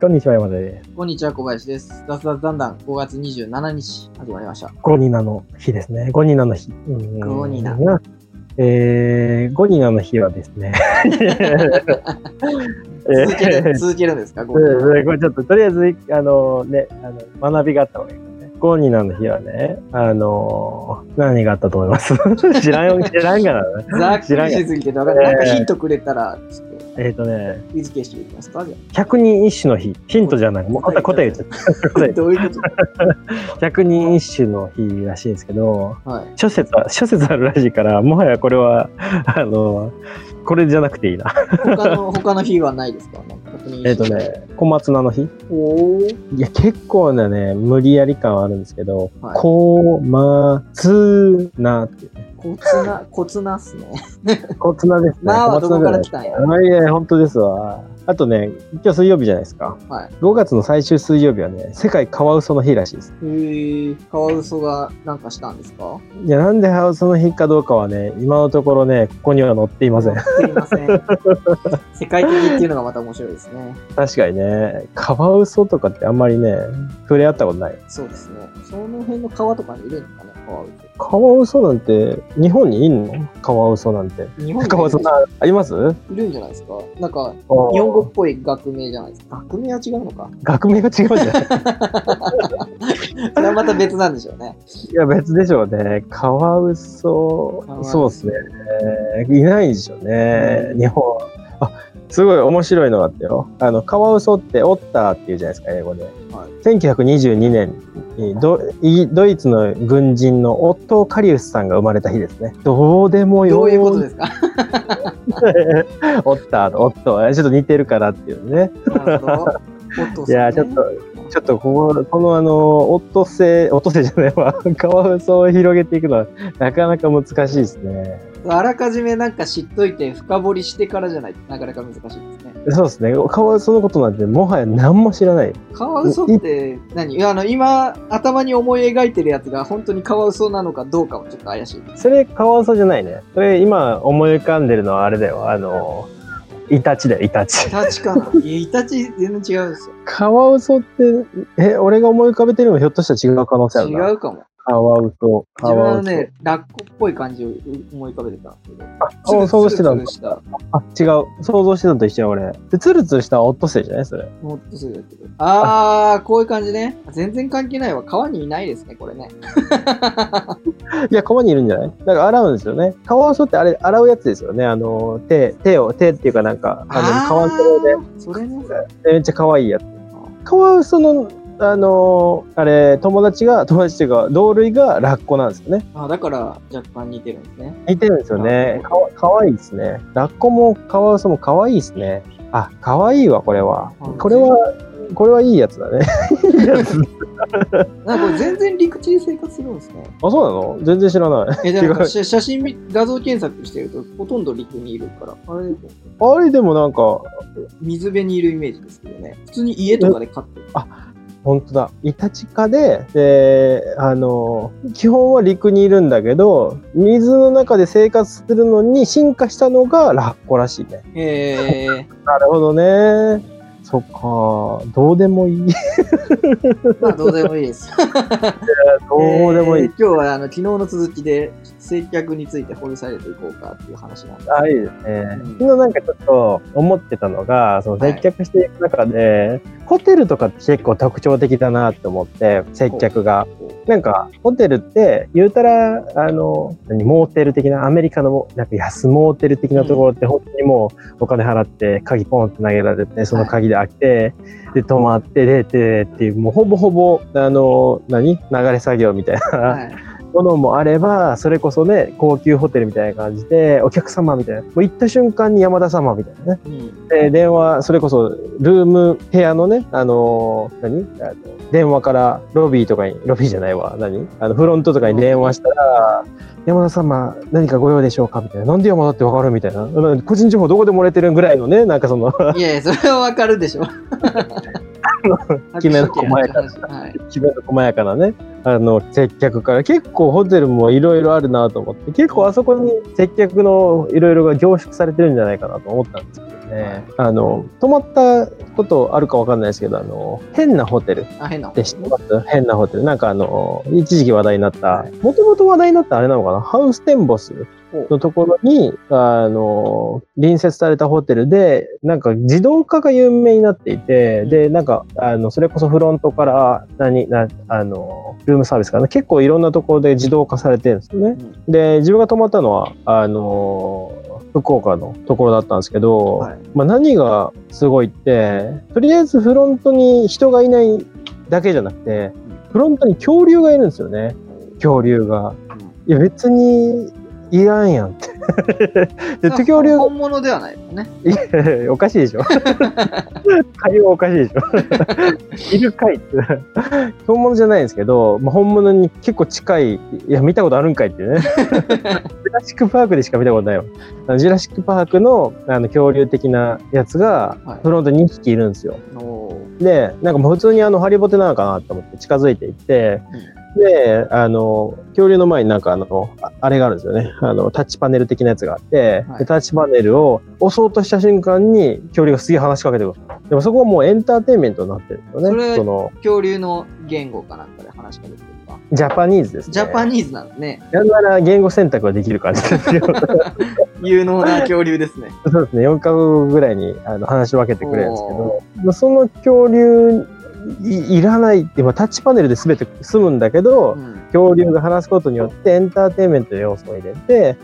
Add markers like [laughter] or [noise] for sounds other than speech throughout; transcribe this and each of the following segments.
こんにちは、山田です。こんにちは、小林です。雑談だんだん5月27日始まりました。ゴニナの日ですね。ゴニナの日。うんゴニナ。えー、ゴニナの日はですね。[laughs] 続ける、続けるんですか、ゴニナえーこれちょっと、とりあえず、あのね、あの学びがあった方がいい。ゴニナの日はね、あの何があったと思います？[laughs] 知らんよ、知らんからね。ざっくりしすぎて。なんかヒントくれたら、ちょっとえっ、とね、クイズ形式でいきますか？じゃ百人一首の日。ヒントじゃない。もう答え答え言っちゃった。答あ。えどういうこ [laughs] 百人一首の日らしいんですけど、とはい。諸説は、諸説あるらしいから、もはやこれは、あの、これじゃなくていいな。他の、他の日はないですか？えっとね、小松菜の日おー。いや、結構なね、無理やり感はあるんですけど、はい小松菜っていうね。コツな、コツなっすね。小松菜ですね。[laughs] まあはどこから来小たんや。いや、本当ですわ。あとね、今日水曜日じゃないですか。はい。5月の最終水曜日はね、世界カワウソの日らしいです。へー。カワウソがなんかしたんですか？いや、なんでカワウソの日かどうかはね、今のところね、ここには載っていません。すいません。[laughs] 世界的っていうのがまた面白いですね。確かにね、カワウソとかってあんまりね、触れ合ったことない。そうですね。その辺の川とかにいるんですかね、カワウソ。カワウソなんて、日本にいんの？カワウソなんて。日本にカワウソな、あります？いるんじゃないですかなんか、日本語っぽい学名じゃないですか。学名は違うのか？学名が違うんじゃない？それはまた別なんでしょうね。いや、別でしょうね。カワウソそうですね。いないでしょうね。日本。あ、すごい面白いのがあったよ。あの、カワウソってオッターっていうじゃないですか、英語で。はい1922年にドイドイツの軍人のオットー・カリウスさんが生まれた日ですね。どうでもよどういうことですか？[laughs] オッターとオットー、ちょっと似てるからっていうね。いや、ちょっと、ちょっとここ、このあの、オットセイ、オットセイじゃないわ、カワウソを広げていくのは、なかなか難しいですね。あらかじめなんか知っといて深掘りしてからじゃないとなかなか難しいですね。そうですね。カワウソのことなんて、もはや何も知らない。カワウソって何？いやあの今頭に思い描いてるやつが本当にカワウソなのかどうかはちょっと怪しい。それ、カワウソじゃないね。それ、今思い浮かんでるのはあれだよ。あの、イタチだよ、イタチイ。タチかな？いやイタチ全然違うんですよ。カワウソって、え、俺が思い浮かべてるのもひょっとしたら違う可能性あるな。違うかも。カワウソ、カワウソ。はね、ラッコっぽい感じを思い浮かべてたんですけど。あ、想像してたんだツルツルしたあ、違う。想像してたのと一緒や、俺。で、ツルツルしたオットセイじゃない？それ。もっとすぐだけど。あー、こういう感じね。全然関係ないわ。川にいないですね、これね。[laughs] いや、川にいるんじゃない？だから洗うんですよね。カワウソってあれ、洗うやつですよね。あの、手、手を、手っていうかなんか、あの、カワウソで、それね。めっちゃ可愛いやつ。カワウソの、あのあれ、友達が、友達っていうか、同類がラッコなんですよね。あだから若干似てるんですね。似てるんですよね。かわ、かわいいですね。ラッコもカワウソも可愛いですね。あ、可愛いわ、これはあ。これは、これはいいやつだね。いいやつ。なんか全然陸地で生活するんですね。あ、そうなの？全然知らない。え、じゃ写写真見、画像検索してるとほとんど陸にいるから、あれ、あれでもなんか、水辺にいるイメージですけどね。普通に家とかで飼ってる。本当だ。イタチ科で、で、あの、基本は陸にいるんだけど、水の中で生活するのに進化したのがラッコらしいね。へえなるほどね。そっか、どうでもいい。ー、まあどうでもいいです。[laughs] どうでもいいえー。今日はあの昨日の続きで接客について掘り下げていこうかっていう話なんで。あ、いいですねうん。昨日なんかちょっと思ってたのが、その接客していく中で、ホテルとかって結構特徴的だなって思って、接客が。なんか、ホテルって、言うたら、あの、何、モーテル的な、アメリカの、なんか安モーテル的なところって、本当にもうお金払って、鍵ポンって投げられて、その鍵で開けて、で、泊まって、出てっていう、もうほぼほぼ、あの、何流れ作業みたいな、はい。ものもあれば、それこそね、高級ホテルみたいな感じで、お客様みたいな、もう行った瞬間に山田様みたいなね。うん。で、電話、それこそ、ルーム、部屋のね、あのー何？あの電話からロビーとかに、ロビーじゃないわ、何？あの、フロントとかに電話したら、山田様、何かご用でしょうか？みたいな。なんで山田ってわかる？みたいな。個人情報どこで漏れてるぐらいのね、なんかその、いやいや、それはわかるでしょ。[laughs] [laughs] きめの細やかはい。きめの細やかなね、あの、接客から、結構ホテルもいろいろあるなと思って、結構あそこに接客のいろいろが凝縮されてるんじゃないかなと思ったんですけど。ね、あの、泊まったことあるかわかんないですけど、あの、変なホテル。っあ、変な。て知ってます変なホテル。なんかあの、一時期話題になった。はい、もともと話題になったあれなのかな？ハウステンボスのところに、あの、隣接されたホテルで、なんか自動化が有名になっていて、で、なんか、あの、それこそフロントから、何、な、あの、ルームサービスかな。結構いろんなところで自動化されてるんですよね。うんで、自分が泊まったのは、あの福岡のところだったんですけど、はいまあ、何がすごいって、とりあえずフロントに人がいないだけじゃなくて、フロントに恐竜がいるんですよね。恐竜が。いや、別にいらんやんって。[laughs] で、恐竜が本物ではないですね。いや、おかしいでしょ。[laughs] 会話おかしいでしょ。[laughs] いるかいって。本物じゃないんですけど、まあ、本物に結構近い、いや、見たことあるんかいっていうね。ジュラシックパークでしか見たことないわ。あのジュラシックパークのあの恐竜的なやつがはい、フロントに2匹いるんですよ。おーで、なんかもう普通にあの、ハリボテなのかなと思って近づいていって、で、あの、恐竜の前になんかあの、ああれがあるんですよね。あの、タッチパネル的なやつがあって、はいでタッチパネルを押そうとした瞬間に恐竜がすげえ話しかけてくる。でもそこはもうエンターテインメントになってるんですよね。その、恐竜の言語かなんかで話しかけてくるか？ジャパニーズですね。ジャパニーズなんですね。なんなら言語選択ができる感じですよ。[laughs] 有能な恐竜ですね。[laughs] そうですね。4カ国ぐらいにあの話し分けてくれるんですけど、まあその恐竜いいらないって、まあ、タッチパネルで全て済むんだけど、うん恐竜が話すことによってエンターテインメントの要素を入れて、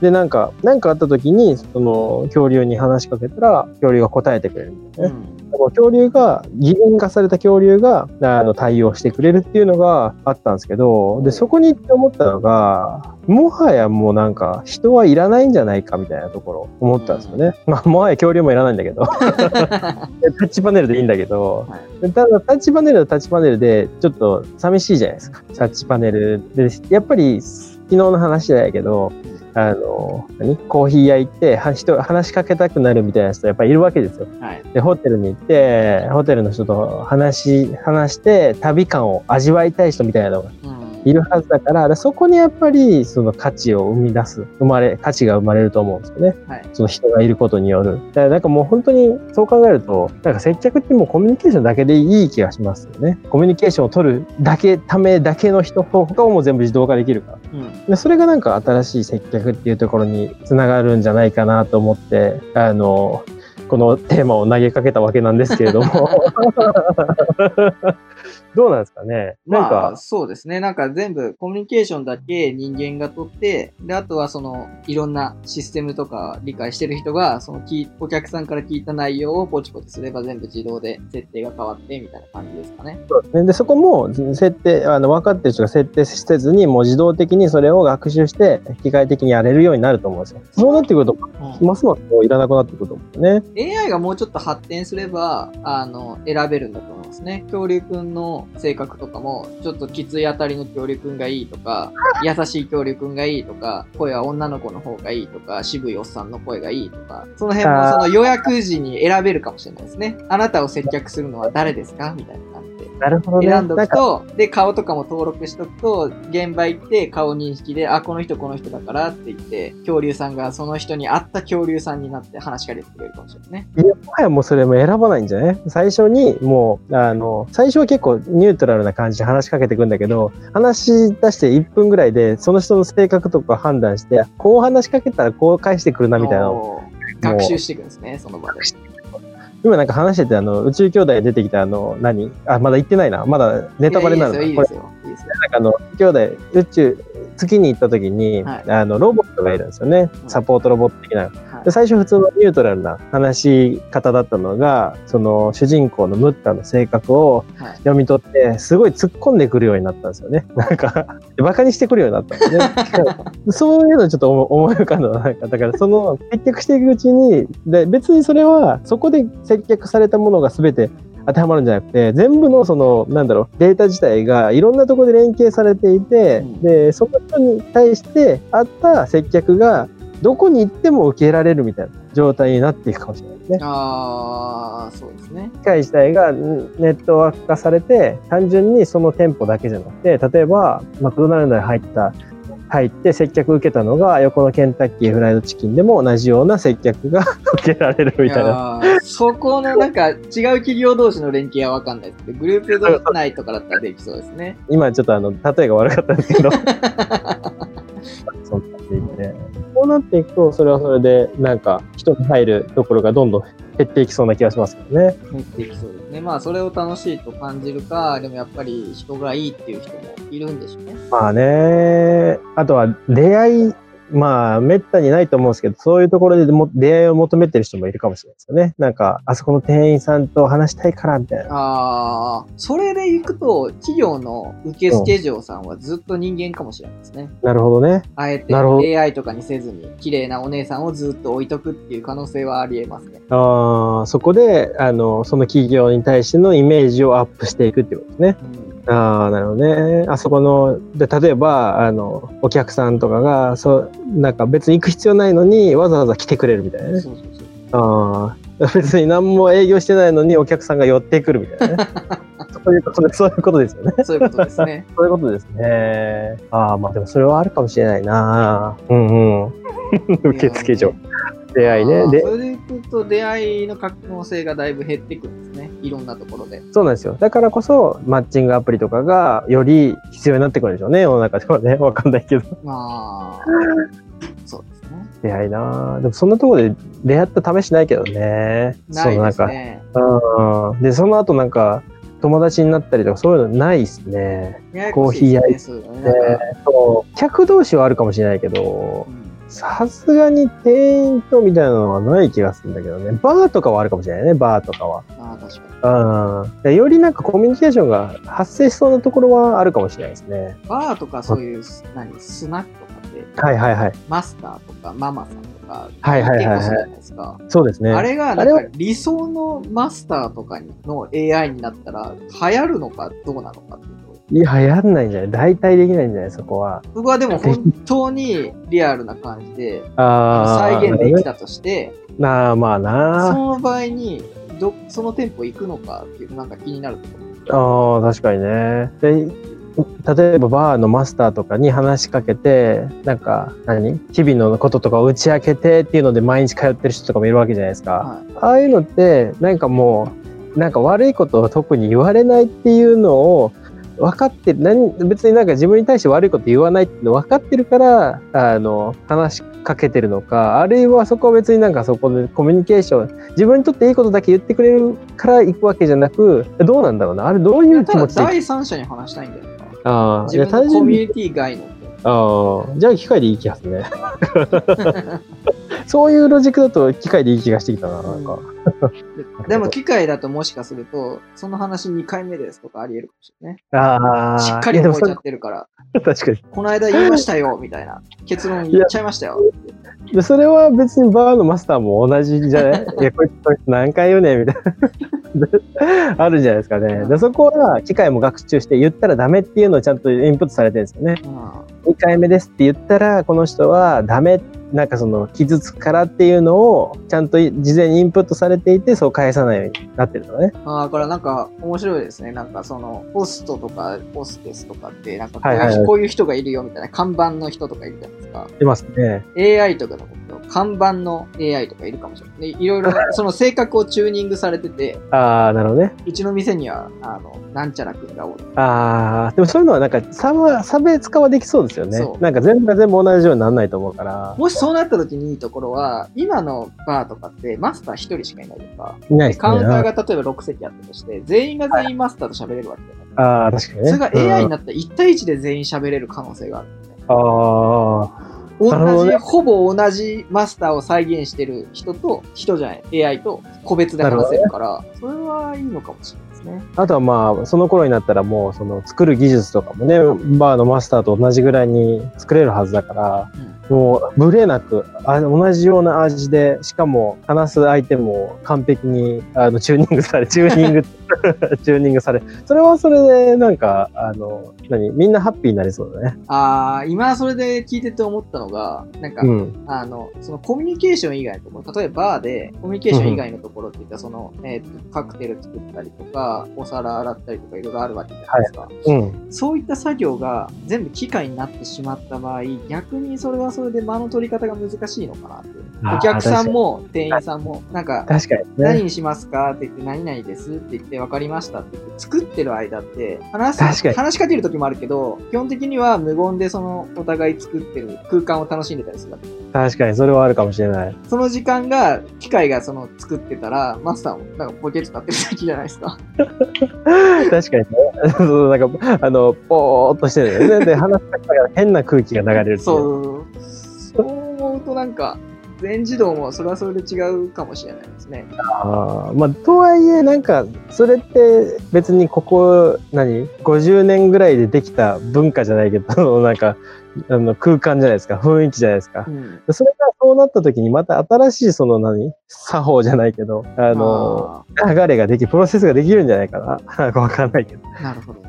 で、なんか、なんかあった時に、その恐竜に話しかけたら、恐竜が答えてくれるんだよね。恐竜が、擬人化された恐竜が、あの、対応してくれるっていうのがあったんですけど、で、そこに行って思ったのが、もはやもうなんか、人はいらないんじゃないかみたいなところ、思ったんですよね。まあ、もはや恐竜もいらないんだけど、[laughs] でタッチパネルでいいんだけど、はただ、タッチパネルはタッチパネルで、ちょっと寂しいじゃないですか。タッチパネルで、やっぱり、昨日の話じゃないけど、あの、何コーヒー屋行って、は人、話しかけたくなるみたいな人やっぱりいるわけですよ。はい。で、ホテルに行って、ホテルの人と話し、話して、旅感を味わいたい人みたいなのがうんいるはずだから、でそこにやっぱり、その価値を生み出す、生まれ、価値が生まれると思うんですよね。はいその人がいることによる。だからなんかもう本当に、そう考えると、なんか接客ってもうコミュニケーションだけでいい気がしますよね。コミュニケーションを取るだけ、ためだけの人、他をもう全部自動化できるから。うんでそれがなんか新しい接客っていうところにつながるんじゃないかなと思って、あの、このテーマを投げかけたわけなんですけれども。[laughs] どうなんですかね？なんまあ、か、そうですね。なんか全部コミュニケーションだけ人間が取って、で、あとはその、いろんなシステムとか理解してる人が、その聞い、お客さんから聞いた内容をポチポチすれば全部自動で設定が変わってみたいな感じですかね。そうですねでそこも設定、あの分かってる人が設定せずに、もう自動的にそれを学習して、機械的にやれるようになると思うんですよ。そうなってくると、ますますもういらなくなってくると思うんですよね。AI がもうちょっと発展すれば、あの、選べるんだと思いますね。恐竜くんの性格とかも、ちょっときつい当たりの恐竜くんがいいとか、優しい恐竜くんがいいとか、声は女の子の方がいいとか、渋いおっさんの声がいいとか、その辺もその予約時に選べるかもしれないですね。あなたを接客するのは誰ですか？みたいな感じ。なるほどね。選んどくと、で、顔とかも登録しとくと、現場行って顔認識で、あ、この人この人だからって言って、恐竜さんがその人に合った恐竜さんになって話しかけてくれるかもしれないね。いやもはやもうそれも選ばないんじゃない？最初にもう、あの、最初は結構ニュートラルな感じで話しかけてくんだけど、話し出して1分ぐらいで、その人の性格とか判断して、こう話しかけたらこう返してくるなみたいな学習していくんですね、その場で。今なんか話してて、あの、宇宙兄弟出てきたあの、何？あ、まだ言ってないな。まだネタバレなのかこれいやいいですよ、いいですよ。なんかあの、兄弟、宇宙、月に行った時に、はいあの、ロボットがいるんですよねう。んサポートロボット的な。はいで最初普通のニュートラルな話し方だったのが、その主人公のムッタの性格をはい読み取って、すごい突っ込んでくるようになったんですよね。[laughs] なんか、バカにしてくるようになったんですね。[laughs] そういうのちょっと思思い浮かんだのなんか、だからその接客していくうちに、で別にそれはそこで接客されたものが全て当てはまるんじゃなくて、全部のその、なんだろう、データ自体がいろんなところで連携されていて、うんで、その人に対して合った接客がどこに行っても受けられるみたいな状態になっていくかもしれないですね。あー、そうですね。機械自体がんネットワーク化されて、単純にその店舗だけじゃなくて、例えば、マクドナルドに入った入って接客受けたのが、横のケンタッキーフライドチキンでも同じような接客が [laughs] 受けられるみたいな。そこのなんか違う企業同士の連携はわかんないですけど、グループ内とかだったらできそうですね。今ちょっとあの、例えが悪かったんですけど。[laughs] そうなっていて。こうなっていくと、それはそれで、なんか、人が入るところがどんどん減っていきそうな気がしますけどね。減っていきそうですね。まあそれを楽しいと感じるか、でもやっぱり人がいいっていう人もいるんでしょうね。まあね、あとは出会い、まあ、めったにないと思うんですけど、そういうところでも出会いを求めてる人もいるかもしれないですよね。なんか、あそこの店員さんと話したいから、みたいな。ああ、それでいくと、企業の受付嬢さんはずっと人間かもしれないですね。なるほどね。あえて AI とかにせずに、綺麗なお姉さんをずっと置いとくっていう可能性はあり得ますね。ああ、そこで、あの、その企業に対してのイメージをアップしていくっていうことですね。うんああ、なるほどね。あそこの、で、例えば、あの、お客さんとかが、そう、なんか別に行く必要ないのに、わざわざ来てくれるみたいなね。そうそうそう。ああ、[laughs] 別に何も営業してないのにお客さんが寄ってくるみたいなね。[laughs] そういうことで、そういうことですよね。そういうことですね。[laughs] そういうことですね。ああ、まあでもそれはあるかもしれないな。うんうん。受付所。出会いね。そ、れでいくと出会いの可能性がだいぶ減ってくるんですね。いろんなところで。そうなんですよ。だからこそ、マッチングアプリとかがより必要になってくるんでしょうね。世の中ではね。[laughs] わかんないけど。まあ、そうですね。出会いなでもそんなところで出会った試しないけどね。ないですね。うん。で、その後なんか、友達になったりとかそういうのないですね。ややすね。そういうのねなんかそう客同士はあるかもしれないけどう、んさすがに店員とみたいなのはない気がするんだけどね。バーとかはあるかもしれないね、バーとかは。ああ、確かに。うん。でよりなんかコミュニケーションが発生しそうなところはあるかもしれないですね。バーとかそういう、何、スナックとかって、はいはいはい。マスターとかママさんとか、はいはいはいですか。そうですね。あれがあれはなんか理想のマスターとかの AI になったら流行るのかどうなのかっていうと。いや、流行んないんじゃない代替できないんじゃないそこは。僕はでも本当にリアルな感じでああ。再現できた。たとして、なあ、まあそなの場合にどその店舗行くのかっていうなんか気になるところ。ああ、確かにね。で、例えばバーのマスターとかに話しかけて、なんか、何？日々のこととかを打ち明けてっていうので毎日通ってる人とかもいるわけじゃないですか。はいああいうのって、なんかもう、なんか悪いことを特に言われないっていうのを分かってる、何別になんか自分に対して悪いこと言わないっての分かってるから、あの、話しかけてるのか、あるいはそこは別になんかそこでコミュニケーション、自分にとっていいことだけ言ってくれるから行くわけじゃなく、どうなんだろうな。あれどういう気持ちで第三者に話したいんだよな。ああ、自分のコミュニティ外の。ああ、じゃあ機械でいい気がするね。[laughs] そういうロジックだと機械でいい気がしてきたな、なんか。[laughs] でも機械だともしかすると、その話2回目ですとかあり得るかもしれないね。ああ、しっかり覚えちゃってるから、[laughs] 確かに。この間言いましたよ、みたいな。結論言っちゃいましたよ。でそれは別にバーのマスターも同じじゃない？[laughs] いや、こいつ何回言うねん？みたいな。あるじゃないですかね。でそこは機械も学習して言ったらダメっていうのをちゃんとインプットされてるんですよね。うん2回目ですって言ったら、この人はダメ、なんかその傷つくからっていうのをちゃんと事前にインプットされていて、そう返さないようになってるのね。ああ、これなんか面白いですね。なんかその、ホストとかホステスとかって、なんかこういう,、人がいるよみたいな看板の人とかいるじゃないですか。いますね。AI とかの看板の AI とかいるかもしれない。でいろいろ、[laughs] その性格をチューニングされてて、ああ、なるほどね。うちの店には、あの、なんちゃらくんがおる。ああ、でもそういうのはなんか差は、差別化はできそうですよねそ。うなんか全部が全部同じようにならないと思うから。もしそうなった時にいいところは、今のバーとかってマスター一人しかいないとか、いないですね。カウンターが例えば6席あったとして、全員が全員マスターと喋れるわけじゃない。ああ、確かにね。それが AI にうんなったら1対1で全員喋れる可能性がある。あなるほ同じ、ねほぼ同じマスターを再現してる人と、人じゃない、AI と個別で話せるから、それはいいのかもしれない。ね。あ。あとはまあ、その頃になったらもう、その作る技術とかもね、バーのマスターと同じぐらいに作れるはずだから、もう、ブレなく、あ同じような味で、しかも、話す相手も完璧に、あの、チューニングされ、[laughs] チューニング、[laughs] チューニングされ、それはそれで、なんか、あの、何みんなハッピーになりそうだね。ああ、今それで聞いてて思ったのが、なんか、うん。あの、そのコミュニケーション以外のところ、例えばバーで、コミュニケーション以外のところって言ったら、その、えっ、と、カクテル作ったりとか、お皿洗ったりとか、いろいろあるわけじゃないですか。うん。そういった作業が全部機械になってしまった場合、逆にそれはそれで間の取り方が難しいのかなって。お客さんも店員さんも、なんか、確かにね。何にしますかって言って、何々ですって言って、分かりましたって言って、作ってる間って、話す、話しかける時もあるけど、基本的には無言でその、お互い作ってる空間を楽しんでたりするわけ。確かに、それはあるかもしれない。その時間が、機械がその、作ってたら、マスターも、なんかポケット使ってるだけじゃないですか。[laughs] 確かにね。[laughs] そうなんか、あの、ぽーっとしてるよね。で、話しかけたら変な空気が流れるっていう。そう。そう思うとなんか、全自動もそれはそれで違うかもしれないですね。あーまあ、とはいえ、なんか、それって別にここ、何 ?50 年ぐらいでできた文化じゃないけど、[laughs] なんか、あの空間じゃないですか。雰囲気じゃないですかう。ん。それがそうなった時にまた新しいその何？作法じゃないけど、あの、あ流れができ、プロセスができるんじゃないかな。[laughs] わかんないけど。ーなるほどね。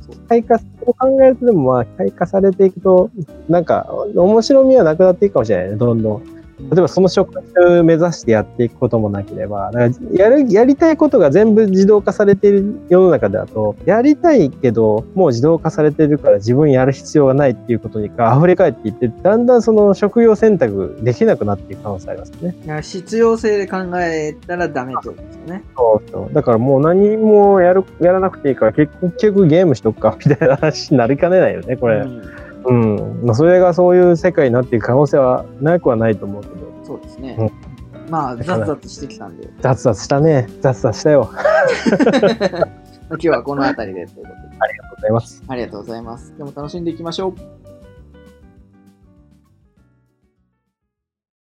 そう機械化、そう考えるとでもまあ、機械化されていくと、なんか、面白みはなくなっていくかもしれないね、どんどん。例えばその職種目指してやっていくこともなければ、だからやる、やりたいことが全部自動化されている世の中だと、やりたいけど、もう自動化されてるから自分やる必要がないっていうことにか溢れ返っていって、だんだんその職業選択できなくなっていく可能性ありますよね。だから必要性で考えたらダメってことですよね。そうそう。だからもう何もやる、やらなくていいから結局ゲームしとくか、みたいな話になりかねないよね、これ。うんうん。まあ、それがそういう世界になっていく可能性はなくはないと思うけど。そうですね。まあ、ザッザッとしてきたんで、雑雑したね。雑雑したよ。ありがと今日はこの辺りでということで。うございます。ありがとうございます。でも楽しんでいきましょう。